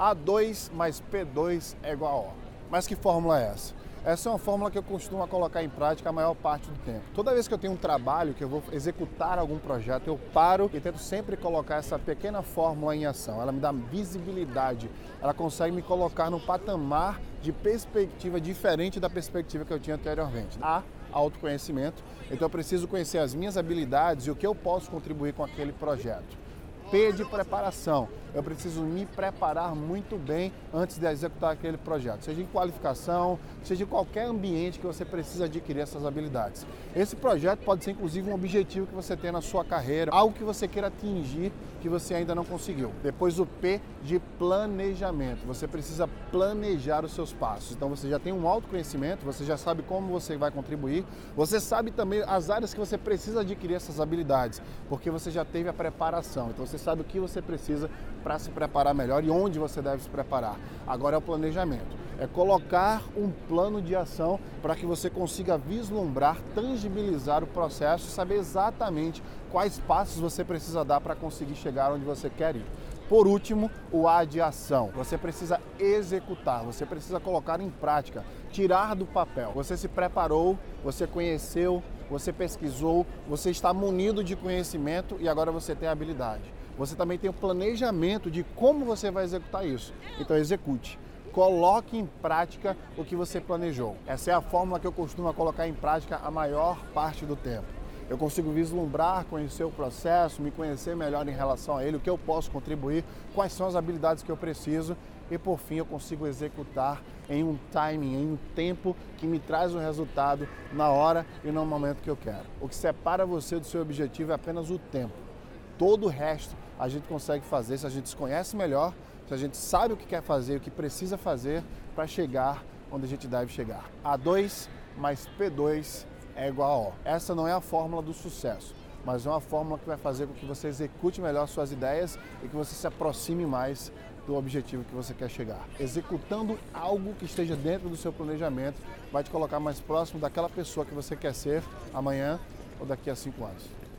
A2 mais P2 é igual a O. Mas que fórmula é essa? Essa é uma fórmula que eu costumo colocar em prática a maior parte do tempo. Toda vez que eu tenho um trabalho, que eu vou executar algum projeto, eu paro e tento sempre colocar essa pequena fórmula em ação. Ela me dá visibilidade, ela consegue me colocar num patamar de perspectiva diferente da perspectiva que eu tinha anteriormente. Há autoconhecimento, então eu preciso conhecer as minhas habilidades e o que eu posso contribuir com aquele projeto. P de preparação. Eu preciso me preparar muito bem antes de executar aquele projeto, seja em qualificação, seja em qualquer ambiente que você precisa adquirir essas habilidades. Esse projeto pode ser inclusive um objetivo que você tem na sua carreira, algo que você queira atingir que você ainda não conseguiu. Depois o P de planejamento. Você precisa planejar os seus passos. Então você já tem um autoconhecimento, você já sabe como você vai contribuir, você sabe também as áreas que você precisa adquirir essas habilidades, porque você já teve a preparação. Então você sabe o que você precisa para se preparar melhor e onde você deve se preparar. Agora é o planejamento. É colocar um plano de ação para que você consiga vislumbrar, tangibilizar o processo saber exatamente quais passos você precisa dar para conseguir chegar onde você quer ir. Por último, o A de ação. Você precisa executar, você precisa colocar em prática, tirar do papel. Você se preparou, você conheceu, você pesquisou, você está munido de conhecimento e agora você tem habilidade. Você também tem o planejamento de como você vai executar isso. Então execute. Coloque em prática o que você planejou. Essa é a fórmula que eu costumo colocar em prática a maior parte do tempo. Eu consigo vislumbrar, conhecer o processo, me conhecer melhor em relação a ele, o que eu posso contribuir, quais são as habilidades que eu preciso e por fim eu consigo executar em um timing, em um tempo que me traz o resultado na hora e no momento que eu quero. O que separa você do seu objetivo é apenas o tempo. Todo o resto a gente consegue fazer se a gente se conhece melhor, se a gente sabe o que quer fazer, o que precisa fazer para chegar onde a gente deve chegar. A2 mais P2 é igual a O. Essa não é a fórmula do sucesso, mas é uma fórmula que vai fazer com que você execute melhor suas ideias e que você se aproxime mais do objetivo que você quer chegar. Executando algo que esteja dentro do seu planejamento vai te colocar mais próximo daquela pessoa que você quer ser amanhã ou daqui a cinco anos.